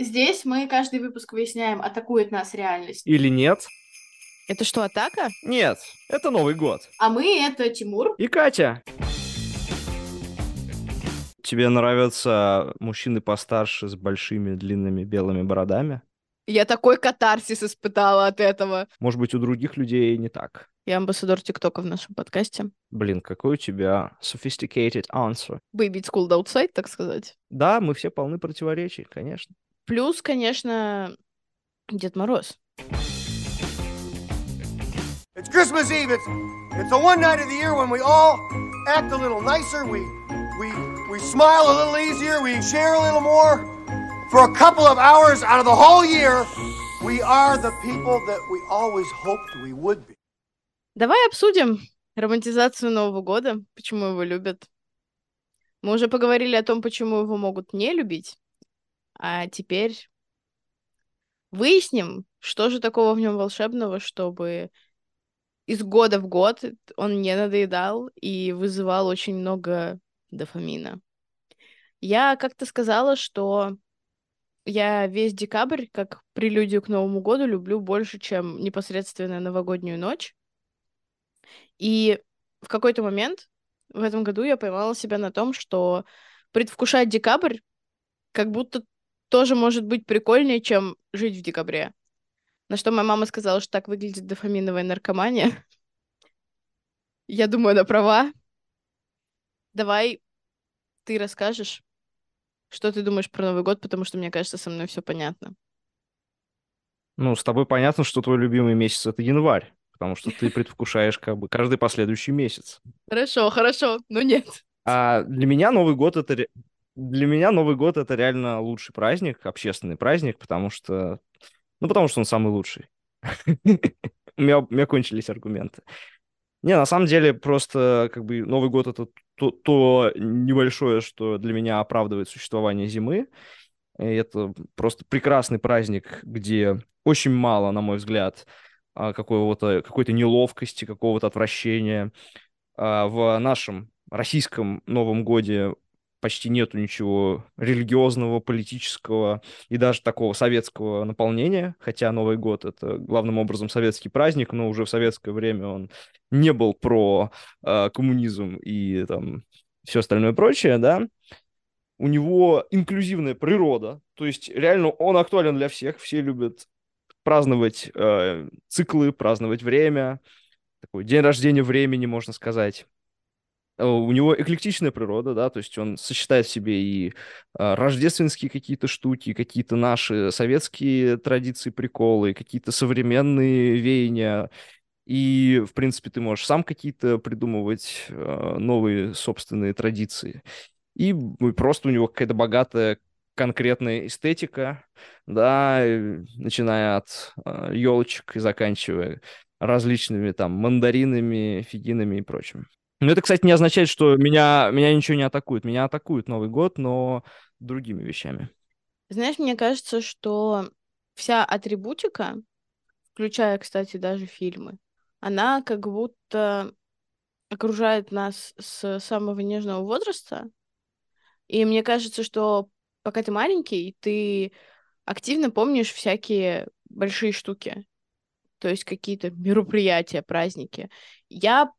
Здесь мы каждый выпуск выясняем, атакует нас реальность. Или нет? Это что, атака? Нет, это Новый год. А мы — это Тимур. И Катя. Тебе нравятся мужчины постарше с большими длинными белыми бородами? Я такой катарсис испытала от этого. Может быть, у других людей не так. Я амбассадор ТикТока в нашем подкасте. Блин, какой у тебя sophisticated answer. Baby it's cold outside, так сказать. Да, мы все полны противоречий, конечно. Плюс, конечно, Дед Мороз. It's Christmas Eve. It's it's the one night of the year when we all act a little nicer. We we we smile a little easier. We share a little more. For a couple of hours out of the whole year, we are the people that we always hoped we would be. Давай обсудим романтизацию Нового года, почему его любят. Мы уже поговорили о том, почему его могут не любить. А теперь выясним, что же такого в нем волшебного, чтобы из года в год он не надоедал и вызывал очень много дофамина. Я как-то сказала, что я весь декабрь, как прелюдию к Новому году, люблю больше, чем непосредственно новогоднюю ночь. И в какой-то момент в этом году я поймала себя на том, что предвкушать декабрь как будто тоже может быть прикольнее, чем жить в декабре. На что моя мама сказала, что так выглядит дофаминовая наркомания. Я думаю, она права. Давай ты расскажешь, что ты думаешь про Новый год, потому что мне кажется, со мной все понятно. Ну, с тобой понятно, что твой любимый месяц это январь, потому что ты предвкушаешь как бы каждый последующий месяц. Хорошо, хорошо, но нет. А для меня Новый год это для меня Новый год это реально лучший праздник, общественный праздник, потому что, ну, потому что он самый лучший. у, меня, кончились аргументы. Не, на самом деле, просто как бы Новый год это то, небольшое, что для меня оправдывает существование зимы. Это просто прекрасный праздник, где очень мало, на мой взгляд, а, какой-то неловкости, какого-то отвращения. А, в нашем российском Новом годе почти нету ничего религиозного, политического и даже такого советского наполнения, хотя Новый год — это главным образом советский праздник, но уже в советское время он не был про э, коммунизм и там все остальное прочее, да, у него инклюзивная природа, то есть реально он актуален для всех, все любят праздновать э, циклы, праздновать время, такой день рождения времени, можно сказать. Э, у него эклектичная природа, да, то есть он сочетает в себе и а, рождественские какие-то штуки, какие-то наши советские традиции, приколы, какие-то современные веяния. И, в принципе, ты можешь сам какие-то придумывать э, новые собственные традиции. И просто у него какая-то богатая конкретная эстетика, да, начиная от э, елочек и заканчивая различными там мандаринами, фигинами и прочим. Ну, это, кстати, не означает, что меня, меня ничего не атакует. Меня атакует Новый год, но другими вещами. Знаешь, мне кажется, что вся атрибутика, включая, кстати, даже фильмы, она как будто окружает нас с самого нежного возраста. И мне кажется, что пока ты маленький, ты активно помнишь всякие большие штуки. То есть какие-то мероприятия, праздники. Я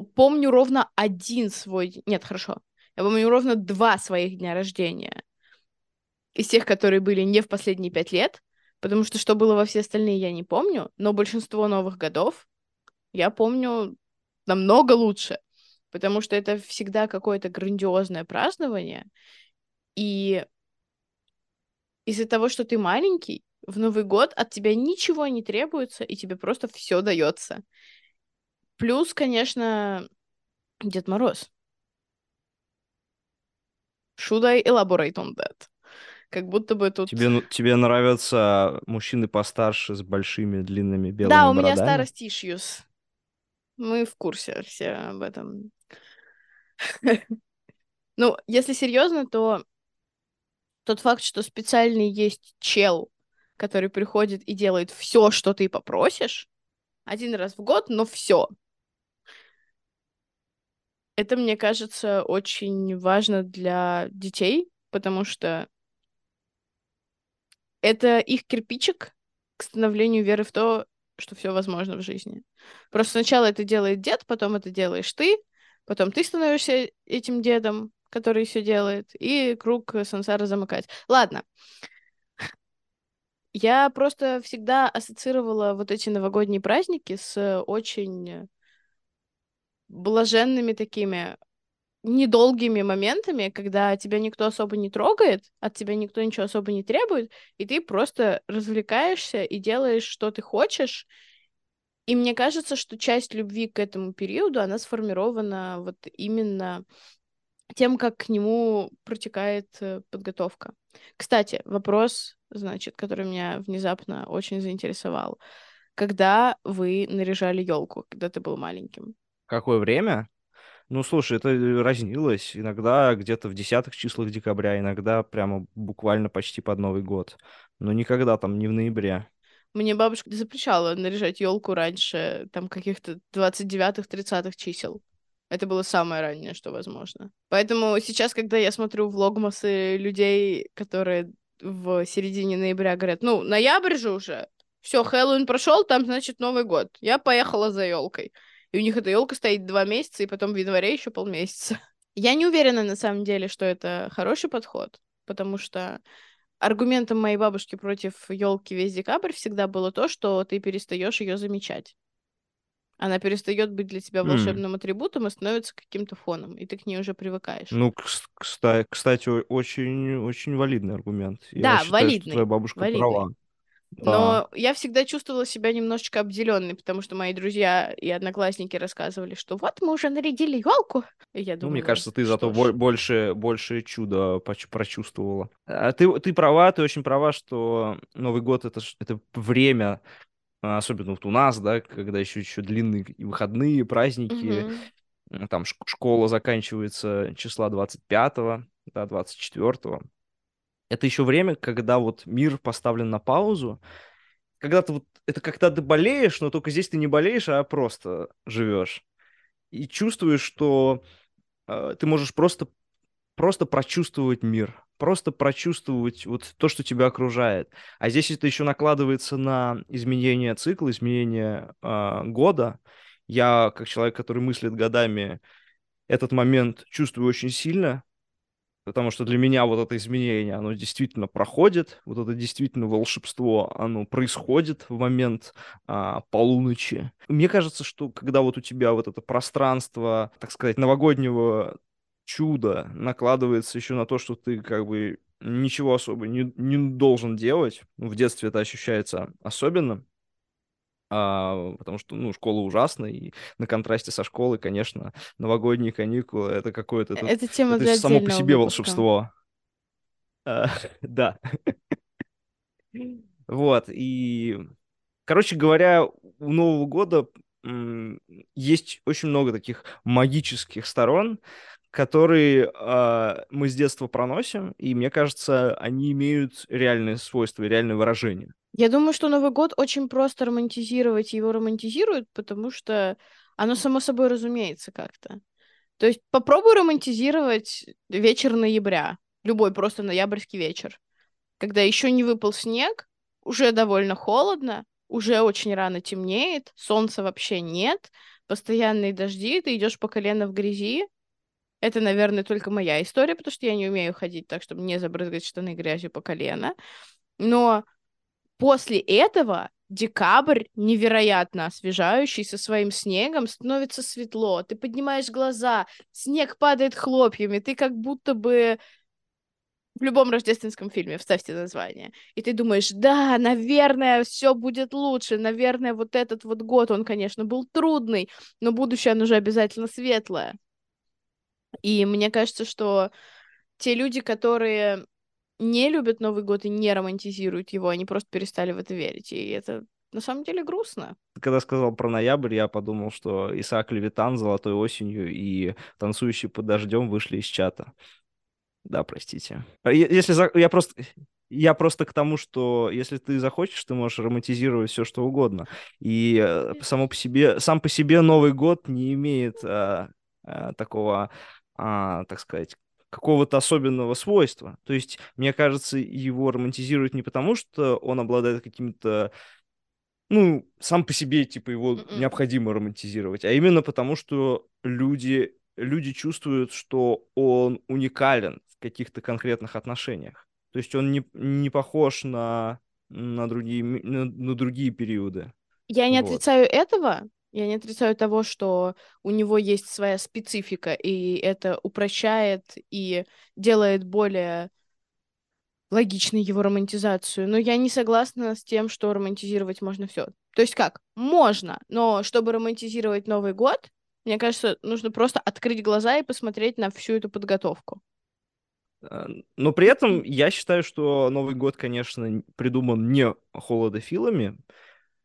помню ровно один свой... Нет, хорошо. Я помню ровно два своих дня рождения. Из тех, которые были не в последние пять лет. Потому что что было во все остальные, я не помню. Но большинство новых годов я помню намного лучше. Потому что это всегда какое-то грандиозное празднование. И из-за того, что ты маленький, в Новый год от тебя ничего не требуется, и тебе просто все дается. Плюс, конечно, Дед Мороз. Should I elaborate on that? Как будто бы тут... Тебе, тебе нравятся мужчины постарше с большими длинными белыми Да, у бородами? меня старость issues. Мы в курсе все об этом. Ну, если серьезно, то тот факт, что специальный есть чел, который приходит и делает все, что ты попросишь, один раз в год, но все. Это, мне кажется, очень важно для детей, потому что это их кирпичик к становлению веры в то, что все возможно в жизни. Просто сначала это делает дед, потом это делаешь ты, потом ты становишься этим дедом, который все делает, и круг сансара замыкать. Ладно. Я просто всегда ассоциировала вот эти новогодние праздники с очень блаженными такими недолгими моментами, когда тебя никто особо не трогает, от тебя никто ничего особо не требует, и ты просто развлекаешься и делаешь, что ты хочешь. И мне кажется, что часть любви к этому периоду, она сформирована вот именно тем, как к нему протекает э, подготовка. Кстати, вопрос, значит, который меня внезапно очень заинтересовал. Когда вы наряжали елку, когда ты был маленьким? Какое время? Ну, слушай, это разнилось. Иногда где-то в десятых числах декабря, иногда прямо буквально почти под Новый год. Но никогда там не в ноябре. Мне бабушка запрещала наряжать елку раньше там каких-то 29-30 чисел. Это было самое раннее, что возможно. Поэтому сейчас, когда я смотрю влогмасы людей, которые в середине ноября говорят, ну, ноябрь же уже, все, Хэллоуин прошел, там, значит, Новый год. Я поехала за елкой. И у них эта елка стоит два месяца, и потом в январе еще полмесяца. Я не уверена на самом деле, что это хороший подход, потому что аргументом моей бабушки против елки весь декабрь всегда было то, что ты перестаешь ее замечать. Она перестает быть для тебя волшебным mm. атрибутом и становится каким-то фоном, и ты к ней уже привыкаешь. Ну, кстати, кстати очень, очень валидный аргумент. Да, Я считаю, валидный. Что твоя бабушка валидный. права. Но я всегда чувствовала себя немножечко обделенной, потому что мои друзья и одноклассники рассказывали, что вот мы уже нарядили елку. Я думаю, ну, мне кажется, ты зато ж. больше, больше чуда прочувствовала. А ты, ты права, ты очень права, что Новый год это, это время, особенно вот у нас, да, когда еще, еще длинные выходные, праздники, угу. там школа заканчивается числа 25-го, да, 24-го это еще время, когда вот мир поставлен на паузу, когда ты вот, это когда ты болеешь, но только здесь ты не болеешь, а просто живешь. И чувствуешь, что э, ты можешь просто, просто прочувствовать мир, просто прочувствовать вот то, что тебя окружает. А здесь это еще накладывается на изменение цикла, изменение э, года. Я, как человек, который мыслит годами, этот момент чувствую очень сильно, потому что для меня вот это изменение, оно действительно проходит, вот это действительно волшебство, оно происходит в момент а, полуночи. Мне кажется, что когда вот у тебя вот это пространство, так сказать, новогоднего чуда накладывается еще на то, что ты как бы ничего особо не, не должен делать, в детстве это ощущается особенно, а, потому что, ну, школа ужасная, и на контрасте со школой, конечно, новогодние каникулы — это какое-то... Это, это тема это для само по себе выпуска. волшебство. А, да. Вот, и... Короче говоря, у Нового года есть очень много таких магических сторон, которые э, мы с детства проносим, и мне кажется, они имеют реальные свойства, реальное выражение. Я думаю, что Новый год очень просто романтизировать, его романтизируют, потому что оно само собой разумеется как-то. То есть попробуй романтизировать вечер ноября, любой просто ноябрьский вечер, когда еще не выпал снег, уже довольно холодно, уже очень рано темнеет, солнца вообще нет, постоянные дожди, ты идешь по колено в грязи. Это, наверное, только моя история, потому что я не умею ходить так, чтобы не забрызгать штаны грязью по колено. Но После этого декабрь, невероятно освежающий, со своим снегом, становится светло. Ты поднимаешь глаза, снег падает хлопьями, ты как будто бы в любом рождественском фильме, вставьте название. И ты думаешь, да, наверное, все будет лучше, наверное, вот этот вот год, он, конечно, был трудный, но будущее, оно уже обязательно светлое. И мне кажется, что те люди, которые не любят Новый год и не романтизируют его, они просто перестали в это верить. И это на самом деле грустно. Когда сказал про ноябрь, я подумал, что Исаак Левитан «Золотой осенью» и «Танцующий под дождем» вышли из чата. Да, простите. А если за... я просто я просто к тому, что если ты захочешь, ты можешь романтизировать все что угодно. И э, само по себе, сам по себе Новый год не имеет а, а, такого, а, так сказать, какого-то особенного свойства. То есть, мне кажется, его романтизируют не потому, что он обладает какими-то ну, сам по себе, типа, его Мгм. необходимо романтизировать, а именно потому, что люди, люди чувствуют, что он уникален в каких-то конкретных отношениях. То есть он не, не похож на, на, другие, на, на другие периоды. Я не Вот. отрицаю этого, я не отрицаю того, что у него есть своя специфика, и это упрощает и делает более логичной его романтизацию. Но я не согласна с тем, что романтизировать можно все. То есть как? Можно, но чтобы романтизировать Новый год, мне кажется, нужно просто открыть глаза и посмотреть на всю эту подготовку. Э, Но при этом я считаю, что Новый год, конечно, придуман не холодофилами.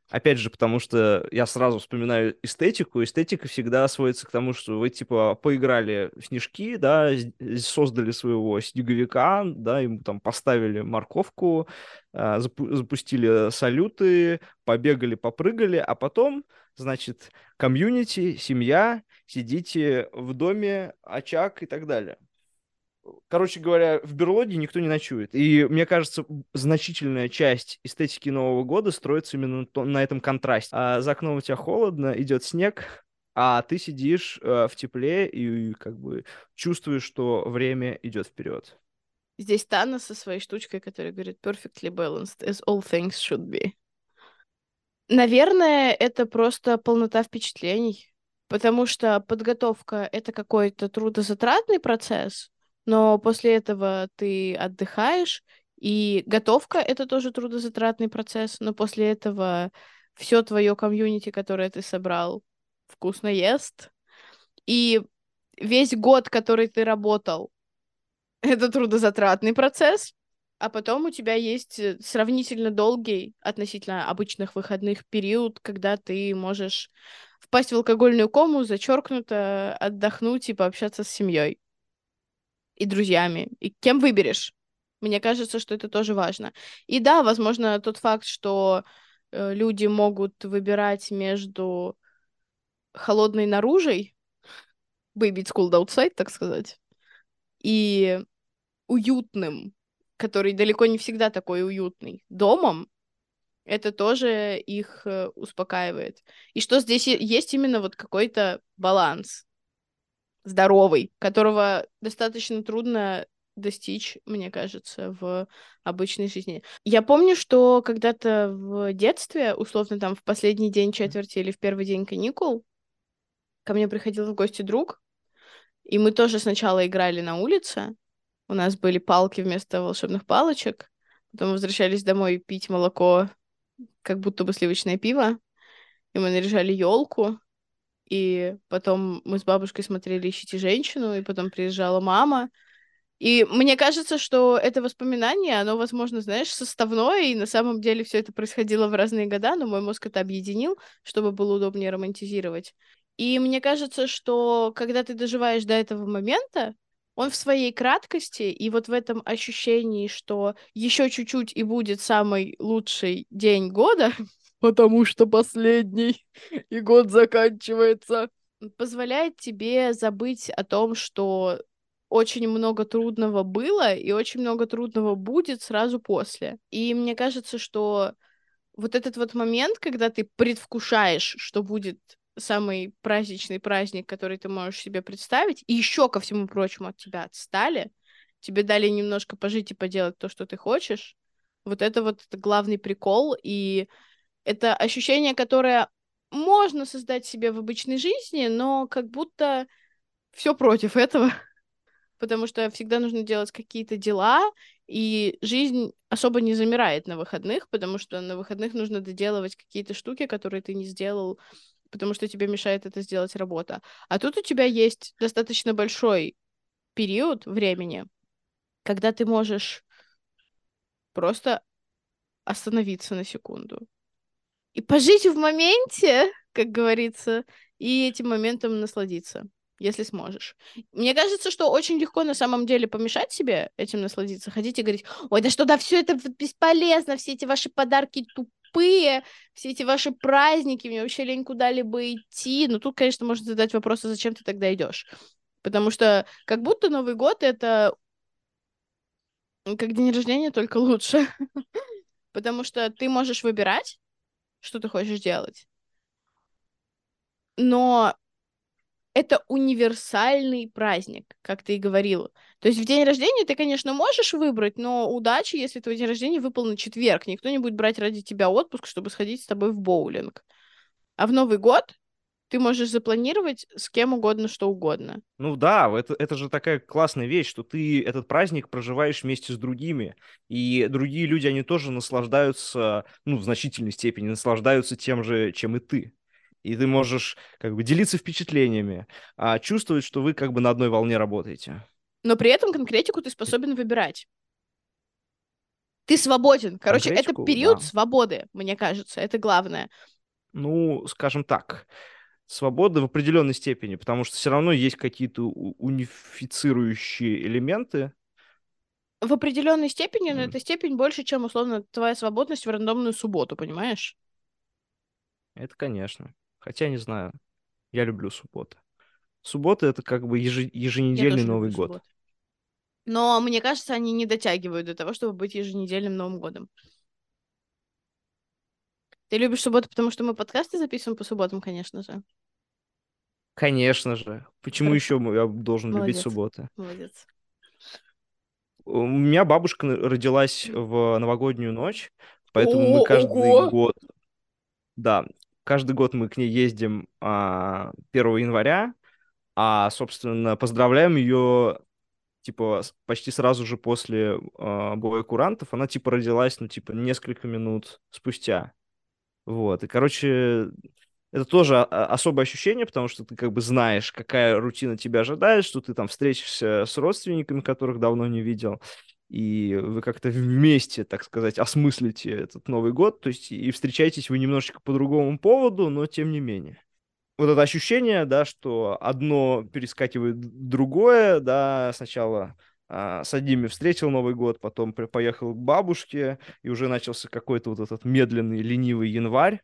Опять же, потому что я сразу вспоминаю эстетику. Эстетика всегда сводится к тому, что вы, типа, поиграли в снежки, да, создали своего снеговика, да, ему там поставили морковку, а, запу- запустили салюты, побегали, попрыгали, а потом, значит, комьюнити, семья, сидите в доме, очаг и так далее короче говоря, в берлоге никто не ночует. И мне кажется, значительная часть эстетики Нового года строится именно на то- на этом контрасте. А за окном у тебя холодно, идет снег, а ты сидишь э, в тепле и как бы чувствуешь, что время идет вперед. Здесь Тана со своей штучкой, которая говорит perfectly balanced, as all things should be. Наверное, это просто полнота впечатлений, потому что подготовка — это какой-то трудозатратный процесс, но после этого ты отдыхаешь, и готовка — это тоже трудозатратный процесс, но после этого все твое комьюнити, которое ты собрал, вкусно ест, и весь год, который ты работал, это трудозатратный процесс, а потом у тебя есть э, сравнительно долгий относительно обычных выходных период, когда ты можешь впасть в алкогольную кому, зачеркнуто отдохнуть и пообщаться с семьей и друзьями. И кем выберешь? Мне кажется, что это тоже важно. И да, возможно, тот факт, что э, люди могут выбирать между холодной наружей, baby it's cold outside, так сказать, и уютным, который далеко не всегда такой уютный, домом, это тоже их э, успокаивает. И что здесь есть именно вот какой-то баланс здоровый, которого достаточно трудно достичь, мне кажется, в обычной жизни. Я помню, что когда-то в детстве, условно там в последний день четверти или в первый день каникул, ко мне приходил в гости друг, и мы тоже сначала играли на улице, у нас были палки вместо волшебных палочек, потом возвращались домой пить молоко, как будто бы сливочное пиво, и мы наряжали елку, и потом мы с бабушкой смотрели «Ищите женщину», и потом приезжала мама. И мне кажется, что это воспоминание, оно, возможно, знаешь, составное, и на самом деле все это происходило в разные года, но мой мозг это объединил, чтобы было удобнее романтизировать. И мне кажется, что когда ты доживаешь до этого момента, он в своей краткости и вот в этом ощущении, что еще чуть-чуть и будет самый лучший день года, потому что последний, и год заканчивается, позволяет тебе забыть о том, что очень много трудного было и очень много трудного будет сразу после. И мне кажется, что вот этот вот момент, когда ты предвкушаешь, что будет самый праздничный праздник, который ты можешь себе представить, и еще ко всему прочему от тебя отстали, тебе дали немножко пожить и поделать то, что ты хочешь, вот это вот главный прикол, и это ощущение, которое можно создать себе в обычной жизни, но как будто все против этого, потому что всегда нужно делать какие-то дела, и жизнь особо не замирает на выходных, потому что на выходных нужно доделывать какие-то штуки, которые ты не сделал, потому что тебе мешает это сделать работа. А тут у тебя есть достаточно большой период времени, когда ты можешь просто остановиться на секунду и пожить в моменте, как говорится, и этим моментом насладиться, если сможешь. Мне кажется, что очень легко на самом деле помешать себе этим насладиться, ходить и говорить, ой, да что, да все это бесполезно, все эти ваши подарки тупые, все эти ваши праздники, мне вообще лень куда-либо идти. Но тут, конечно, можно задать вопрос, а зачем ты тогда идешь? Потому что как будто Новый год — это как день рождения, только лучше. Потому что ты можешь выбирать, что ты хочешь делать. Но это универсальный праздник, как ты и говорила. То есть в день рождения ты, конечно, можешь выбрать, но удачи, если твой день рождения выпал на четверг. Никто не будет брать ради тебя отпуск, чтобы сходить с тобой в боулинг. А в Новый год ты можешь запланировать с кем угодно, что угодно. Ну да, это, это же такая классная вещь, что ты этот праздник проживаешь вместе с другими, и другие люди, они тоже наслаждаются, ну, в значительной степени наслаждаются тем же, чем и ты и ты можешь как бы делиться впечатлениями, а чувствовать, что вы как бы на одной волне работаете. Но при этом конкретику ты способен выбирать. Ты свободен. Короче, это период да. свободы, мне кажется, это главное. Ну, скажем так, свобода в определенной степени, потому что все равно есть какие-то унифицирующие элементы. В определенной степени, но mm. эта степень больше, чем условно твоя свободность в рандомную субботу, понимаешь? Это, конечно. Хотя, не знаю, я люблю субботы. Субботы — это как бы еж... еженедельный Новый год. Субботы. Но мне кажется, они не дотягивают до того, чтобы быть еженедельным Новым годом. Ты любишь субботу, потому что мы подкасты записываем по субботам, конечно же. Конечно же. Почему еще я должен Молодец. любить субботы? Молодец. У меня бабушка родилась в новогоднюю ночь, поэтому О, мы каждый ого! год... Да, каждый год мы к ней ездим а, 1 января, а, собственно, поздравляем ее типа почти сразу же после э, боя курантов, она типа родилась, ну, типа, несколько минут спустя. Вот, и, короче, это тоже особое ощущение, потому что ты как бы знаешь, какая рутина тебя ожидает, что ты там встретишься с родственниками, которых давно не видел, и вы как-то вместе, так сказать, осмыслите этот Новый год, то есть и встречаетесь вы немножечко по другому поводу, но тем не менее. Вот это ощущение, да, что одно перескакивает другое, да, сначала а, с одними встретил Новый год, потом поехал к бабушке, и уже начался какой-то вот этот медленный, ленивый январь,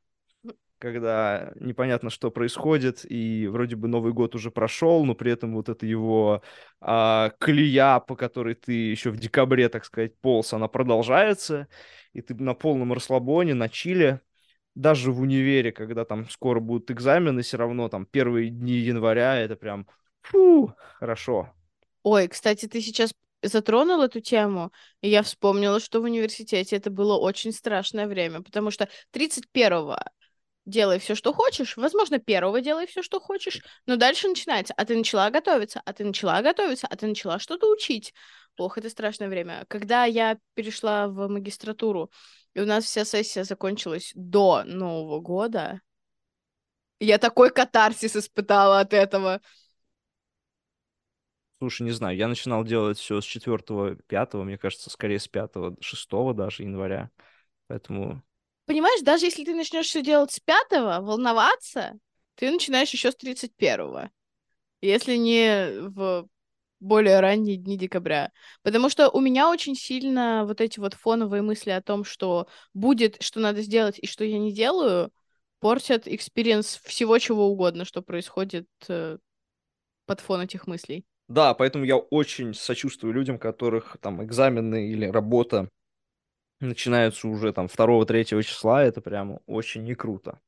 когда непонятно, что происходит, и вроде бы Новый год уже прошел, но при этом вот эта его а, колея, по которой ты еще в декабре, так сказать, полз, она продолжается, и ты на полном расслабоне, на чиле, даже в универе, когда там скоро будут экзамены, все равно там первые дни января, это прям фу, хорошо. Ой, кстати, ты сейчас затронул эту тему, и я вспомнила, что в университете это было очень страшное время, потому что 31-го делай все, что хочешь. Возможно, первого делай все, что хочешь, но дальше начинается. А ты начала готовиться, а ты начала готовиться, а ты начала что-то учить. Ох, это страшное время. Когда я перешла в магистратуру, и у нас вся сессия закончилась до Нового года, я такой катарсис испытала от этого. Слушай, не знаю, я начинал делать все с 4 пятого, мне кажется, скорее с 5 шестого даже января. Поэтому понимаешь, даже если ты начнешь все делать с пятого, волноваться, ты начинаешь еще с тридцать первого, если не в более ранние дни декабря. Потому что у меня очень сильно вот эти вот фоновые мысли о том, что будет, что надо сделать и что я не делаю, портят experience всего чего угодно, что происходит э, под фон этих мыслей. Да, поэтому я очень сочувствую людям, которых там экзамены или работа начинаются уже там 2-3 числа, это прям очень не круто.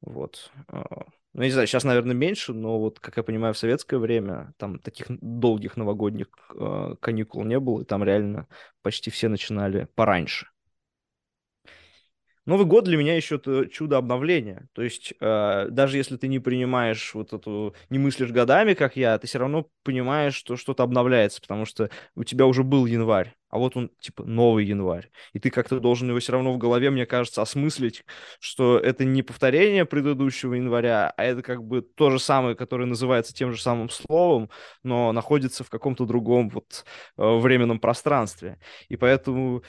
Вот. А, ну, не знаю, сейчас, наверное, меньше, но вот, как я понимаю, в советское время там таких долгих новогодних э, каникул не было, и там реально почти все начинали пораньше. Новый год для меня еще это чудо обновления. То есть э, даже если ты не принимаешь вот эту, не мыслишь годами, как я, ты все равно понимаешь, что что-то обновляется, потому что у тебя уже был январь, а вот он типа новый январь. И ты как-то должен его все равно в голове, мне кажется, осмыслить, что это не повторение предыдущего января, а это как бы то же самое, которое называется тем же самым словом, но находится в каком-то другом вот э, временном пространстве. И поэтому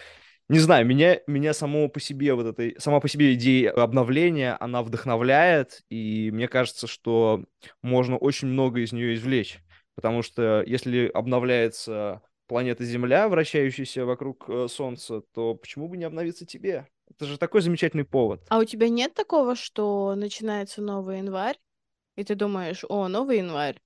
не знаю, меня, меня само по себе вот этой, сама по себе идея обновления, она вдохновляет, и мне кажется, что можно очень много из нее извлечь, потому что если обновляется планета Земля, вращающаяся вокруг э, Солнца, то почему бы не обновиться тебе? Это же такой замечательный повод. А у тебя нет такого, что начинается новый январь, и ты думаешь, о, новый январь,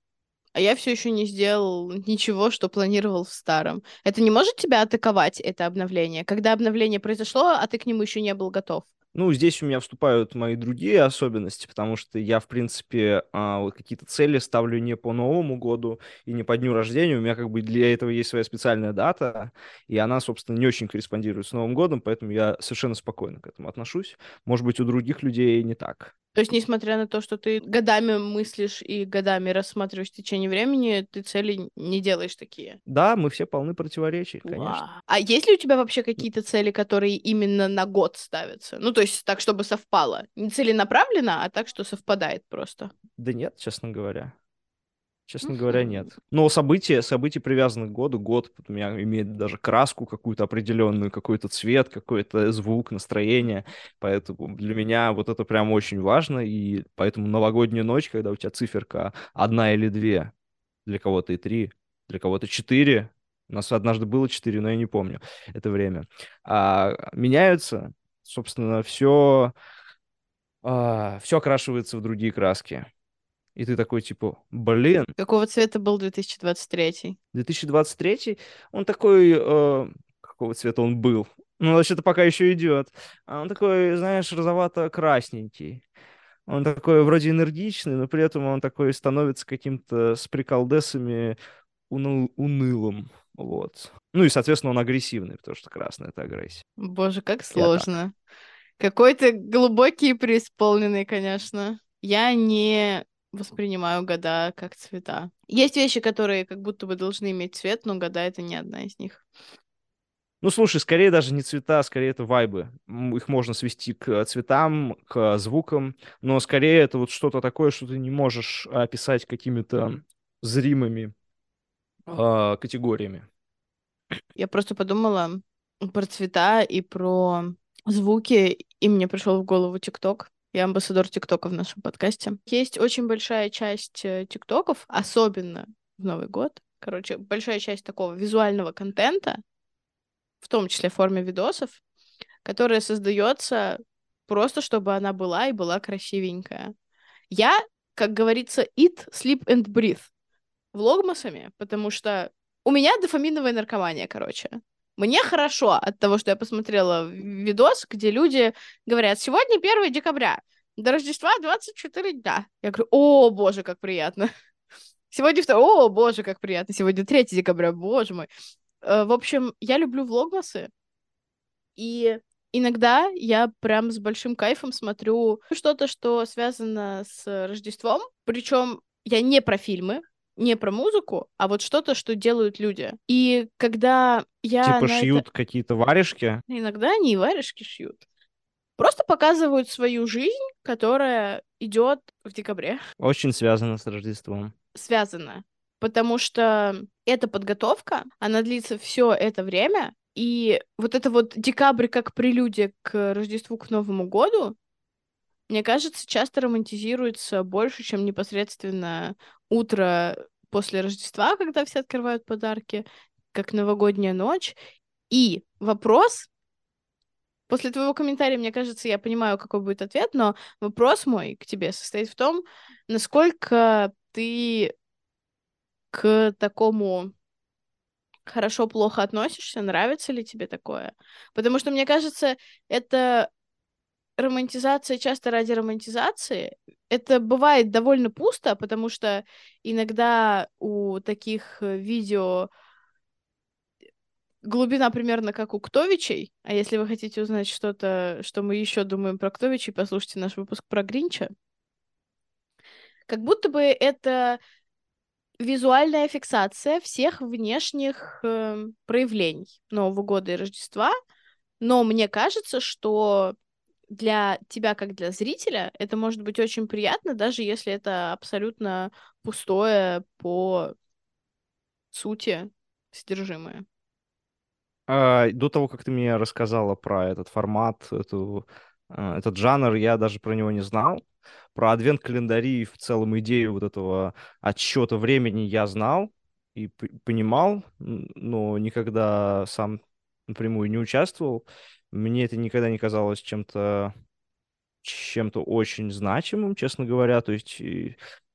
а я все еще не сделал ничего, что планировал в старом. Это не может тебя атаковать, это обновление? Когда обновление произошло, а ты к нему еще не был готов? Ну, здесь у меня вступают мои другие особенности, потому что я, в принципе, а, какие-то цели ставлю не по Новому году и не по дню рождения. У меня как бы для этого есть своя специальная дата, и она, собственно, не очень корреспондирует с Новым годом, поэтому я совершенно спокойно к этому отношусь. Может быть, у других людей не так. То есть, несмотря на то, что ты годами мыслишь и годами рассматриваешь в течение времени, ты цели не делаешь такие. Да, мы все полны противоречий, конечно. Вау. А есть ли у тебя вообще какие-то цели, которые именно на год ставятся? Ну, то есть так, чтобы совпало. Не целенаправленно, а так, что совпадает просто. Да нет, честно говоря. Честно говоря, нет. Но события, события привязаны к году. Год у меня имеет даже краску какую-то определенную, какой-то цвет, какой-то звук, настроение. Поэтому для меня вот это прям очень важно. И поэтому новогодняя ночь, когда у тебя циферка одна или две, для кого-то и три, для кого-то четыре. У нас однажды было четыре, но я не помню это время. А, меняются, собственно, все, а, все окрашивается в другие краски. И ты такой, типа, блин. Какого цвета был 2023? 2023, он такой, э, какого цвета он был? Ну, вообще-то пока еще идет. А он такой, знаешь, розовато-красненький. Он такой вроде энергичный, но при этом он такой становится каким-то с приколдесами уныл, унылым. Вот. Ну и, соответственно, он агрессивный, потому что красный — это агрессия. Боже, как сложно. Какой ты глубокий и преисполненный, конечно. Я не воспринимаю года как цвета. Есть вещи, которые как будто бы должны иметь цвет, но года — это не одна из них. Ну, слушай, скорее даже не цвета, скорее это вайбы. Их можно свести к цветам, к звукам, но скорее это вот что-то такое, что ты не можешь описать какими-то зримыми э, категориями. Я просто подумала про цвета и про звуки, и мне пришел в голову ТикТок. Я амбассадор ТикТока в нашем подкасте. Есть очень большая часть э, ТикТоков, особенно в Новый год. Короче, большая часть такого визуального контента, в том числе в форме видосов, которая создается просто, чтобы она была и была красивенькая. Я, как говорится, eat, sleep and breathe влогмасами, потому что у меня дофаминовая наркомания, короче. Мне хорошо от того, что я посмотрела видос, где люди говорят, сегодня 1 декабря, до Рождества 24 дня. Я говорю, о, боже, как приятно. Сегодня 2, о, боже, как приятно. Сегодня 3 декабря, боже мой. Э, в общем, я люблю влогмасы. И иногда я прям с большим кайфом смотрю что-то, что связано с Рождеством. Причем я не про фильмы, не про музыку, а вот что-то, что делают люди. И когда я... Типа шьют это... какие-то варежки? Иногда они и варежки шьют. Просто показывают свою жизнь, которая идет в декабре. Очень связано с Рождеством. Связано. Потому что эта подготовка, она длится все это время, и вот это вот декабрь как прелюдия к Рождеству, к Новому году, мне кажется, часто романтизируется больше, чем непосредственно утро после Рождества, когда все открывают подарки, как новогодняя ночь. И вопрос, после твоего комментария, мне кажется, я понимаю, какой будет ответ, но вопрос мой к тебе состоит в том, насколько ты к такому хорошо-плохо относишься, нравится ли тебе такое. Потому что, мне кажется, это романтизация часто ради романтизации, это бывает довольно пусто, потому что иногда у таких э, видео глубина примерно как у Ктовичей. А если вы хотите узнать что-то, что мы еще думаем про Ктовичей, послушайте наш выпуск про Гринча. Как будто бы это визуальная фиксация всех внешних э, проявлений Нового года и Рождества, но мне кажется, что для тебя, как для зрителя, это может быть очень приятно, даже если это абсолютно пустое по сути содержимое. А, до того, как ты мне рассказала про этот формат, эту, а, этот жанр, я даже про него не знал. Про адвент-календари и в целом идею вот этого отсчета времени я знал и понимал, но никогда сам напрямую не участвовал. Мне это никогда не казалось чем-то чем-то очень значимым, честно говоря. То есть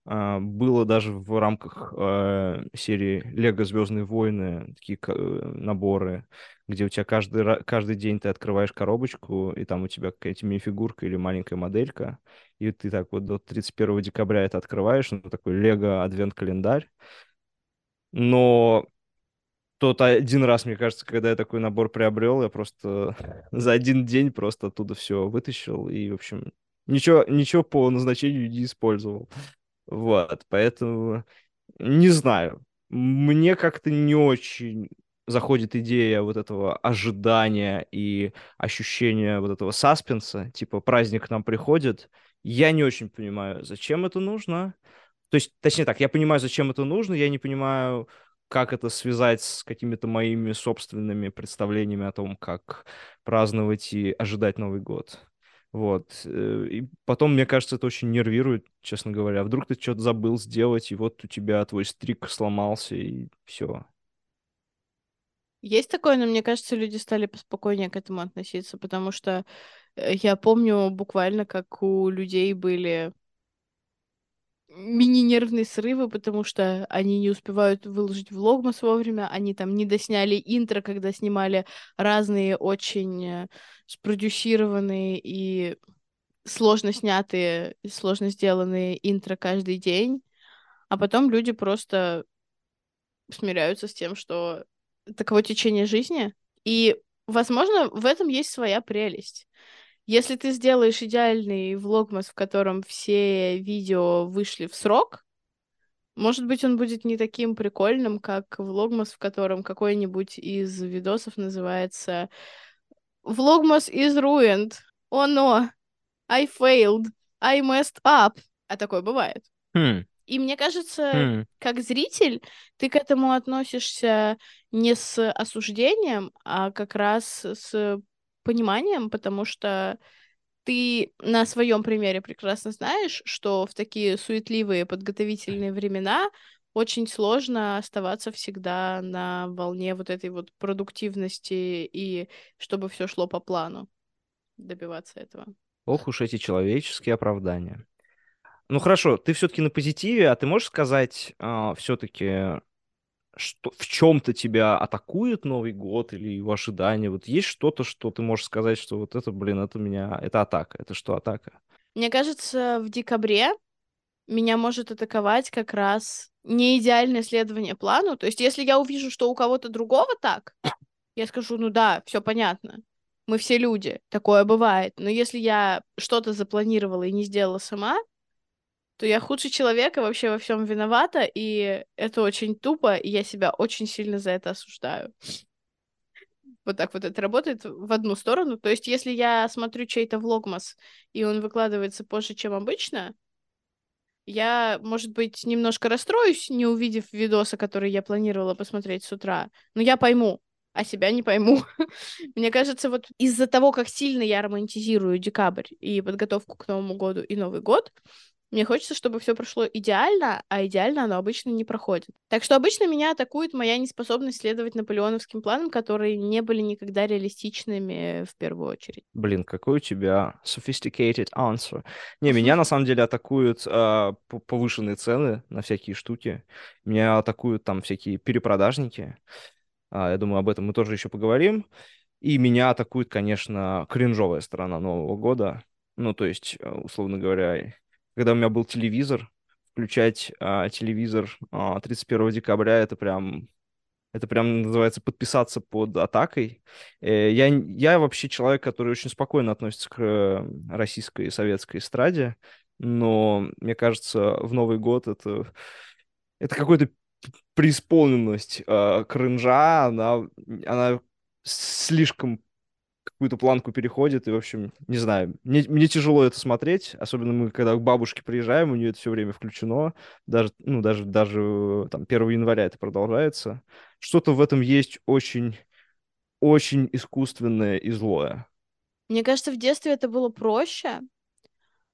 А, было даже в рамках э, серии Лего Звездные войны такие э, наборы, где у тебя каждый, каждый день ты открываешь коробочку, и там у тебя какая-то мини-фигурка или маленькая моделька, и ты так вот до 31 декабря это открываешь, ну, такой Лего адвент-календарь. Но тот один раз, мне кажется, когда я такой набор приобрел, я просто за один день просто оттуда все вытащил и, в общем, ничего, ничего по назначению не использовал. Вот, поэтому не знаю. Мне как-то не очень заходит идея вот этого ожидания и ощущения вот этого саспенса, типа праздник к нам приходит. Я не очень понимаю, зачем это нужно. То есть, точнее так, я понимаю, зачем это нужно, я не понимаю, как это связать с какими-то моими собственными представлениями о том, как праздновать и ожидать Новый год. Вот. э, И потом, мне кажется, это очень нервирует, честно говоря. Вдруг ты что-то забыл сделать, и вот у тебя твой стрик сломался, и все. Есть такое, но мне кажется, люди стали поспокойнее к этому относиться, потому что э, я помню буквально, как у людей были мини-нервные срывы, потому что они не успевают выложить влогмас вовремя, они там не досняли интро, когда снимали разные очень э, спродюсированные и сложно снятые, сложно сделанные интро каждый день, а потом люди просто смиряются с тем, что таково течение жизни, и, возможно, в этом есть своя прелесть. Если ты сделаешь идеальный влогмас, в котором все видео вышли в срок, может быть, он будет не таким прикольным, как влогмас, в котором какой-нибудь из видосов называется «Влогмас is ruined. Oh no. I failed. I messed up». А такое бывает. Хм, И мне кажется, хм. как зритель, ты к этому относишься не с осуждением, а как раз с пониманием, потому что ты на своем примере прекрасно знаешь, что в такие суетливые подготовительные времена очень сложно оставаться всегда на волне вот этой вот продуктивности и чтобы все шло по плану, добиваться этого. Ох уж эти человеческие оправдания. Ну хорошо, ты все-таки на позитиве, а ты можешь сказать все-таки, что в чем-то тебя атакует Новый год или его ожидания? Вот есть что-то, что ты можешь сказать, что вот это, блин, это меня, это атака, это что атака? Мне кажется, в декабре меня может атаковать как раз не идеальное следование плану. То есть, если я увижу, что у кого-то другого так, я скажу, ну да, все понятно. Мы все люди, такое бывает. Но если я что-то запланировала и не сделала сама, то я худший человек и вообще во всем виновата, и это очень тупо, и я себя очень сильно за это осуждаю. Вот так вот это работает в одну сторону. То есть, если я смотрю чей-то влогмас, и он выкладывается позже, чем обычно, я, может быть, немножко расстроюсь, не увидев видоса, который я планировала посмотреть с утра, но я пойму, а себя не пойму. Мне кажется, вот из-за того, как сильно я романтизирую декабрь и подготовку к Новому году и Новый год, мне хочется, чтобы все прошло идеально, а идеально оно обычно не проходит. Так что обычно меня атакует моя неспособность следовать наполеоновским планам, которые не были никогда реалистичными в первую очередь. Блин, какой у тебя sophisticated answer. Не, меня на самом деле атакуют п- повышенные цены на всякие штуки. Меня атакуют там всякие перепродажники. А, я думаю, об этом мы тоже еще поговорим. И меня атакует, конечно, кринжовая сторона Нового года. Ну, то есть, э, условно говоря, когда у меня был телевизор, включать а, телевизор а, 31 декабря, это прям, это прям называется подписаться под атакой. Э, Я, я вообще человек, который очень спокойно относится к э, российской и советской эстраде, но мне кажется, в Новый год это, это какой-то преисполненность э, кринжа, она, она слишком какую-то планку переходит, и, в общем, не знаю, мне, мне тяжело это смотреть, особенно мы, когда к бабушке приезжаем, у нее это все время включено, даже, ну, даже, даже там 1 января это продолжается. Что-то в этом есть очень, очень искусственное и злое. Мне кажется, в детстве это было проще,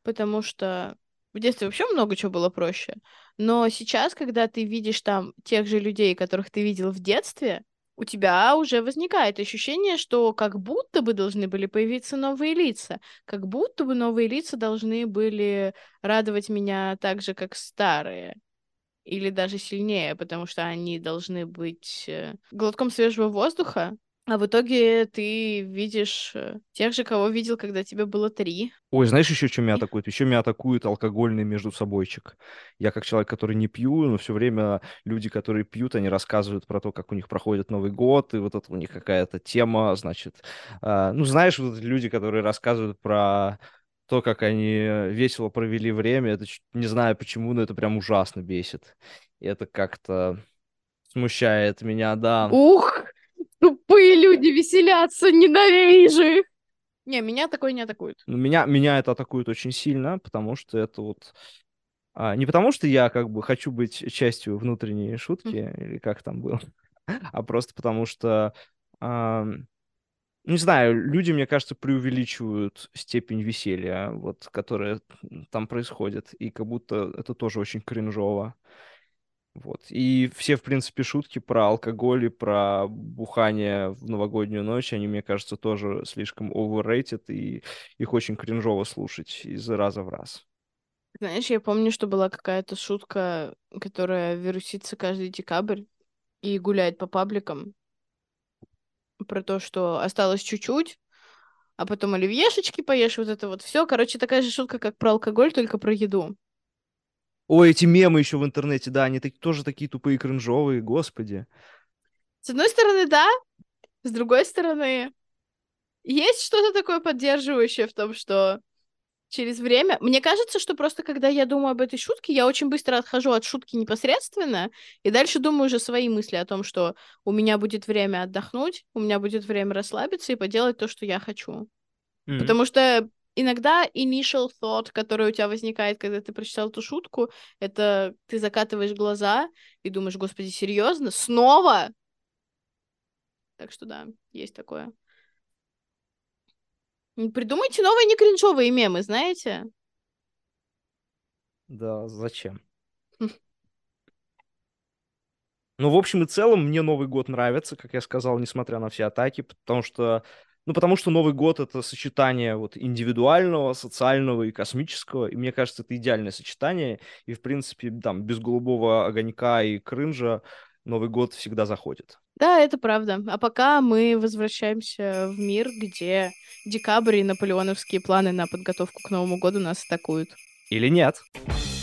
потому что в детстве вообще много чего было проще. Но сейчас, когда ты видишь там тех же людей, которых ты видел в детстве, у тебя уже возникает ощущение, что как будто бы должны были появиться новые лица, как будто бы новые лица должны были радовать меня так же, как старые, или даже сильнее, потому что они должны быть э, глотком свежего воздуха, а в итоге ты видишь э, тех же, кого видел, когда тебе было три. Ой, знаешь, еще что меня атакует? Еще меня атакует алкогольный между собойчик. Я как человек, который не пью, но все время люди, которые пьют, они рассказывают про то, как у них проходит Новый год, и вот это у них какая-то тема, значит... Э, ну, знаешь, вот люди, которые рассказывают про то, как они весело провели время, это не знаю почему, но это прям ужасно бесит. И это как-то смущает меня, да. Ух! Тупые люди веселятся, ненавижу их. Не, меня такое не атакует. Ну, меня, меня это атакует очень сильно, потому что это вот... А, не потому что я как бы хочу быть частью внутренней шутки, mm. или как там было, а просто потому что... А, не знаю, люди, мне кажется, преувеличивают степень веселья, вот, которая там происходит, и как будто это тоже очень кринжово. Вот. И все, в принципе, шутки про алкоголь и про бухание в новогоднюю ночь, они, мне кажется, тоже слишком overrated, и их очень кринжово слушать из раза в раз. Знаешь, я помню, что была какая-то шутка, которая вирусится каждый декабрь и гуляет по пабликам про то, что осталось чуть-чуть, а потом оливьешечки поешь, вот это вот все. Короче, такая же шутка, как про алкоголь, только про еду. Ой, эти мемы еще в интернете, да, они так, тоже такие тупые кринжовые, господи. С одной стороны, да, с другой стороны, есть что-то такое поддерживающее в том, что через время... Мне кажется, что просто когда я думаю об этой шутке, я очень быстро отхожу от шутки непосредственно, и дальше думаю уже свои мысли о том, что у меня будет время отдохнуть, у меня будет время расслабиться и поделать то, что я хочу. Mm-hmm. Потому что иногда initial thought, который у тебя возникает, когда ты прочитал эту шутку, это ты закатываешь глаза и думаешь, господи, серьезно? Снова? Так что да, есть такое. Придумайте новые не кринжовые мемы, знаете? Да, зачем? Ну, в общем и целом, мне Новый год нравится, как я сказал, несмотря на все атаки, потому что ну, потому что Новый год — это сочетание вот индивидуального, социального и космического, и мне кажется, это идеальное сочетание, и, в принципе, там, без голубого огонька и крынжа Новый год всегда заходит. Да, это правда. А пока мы возвращаемся в мир, где декабрь и наполеоновские планы на подготовку к Новому году нас атакуют. Или нет. Нет.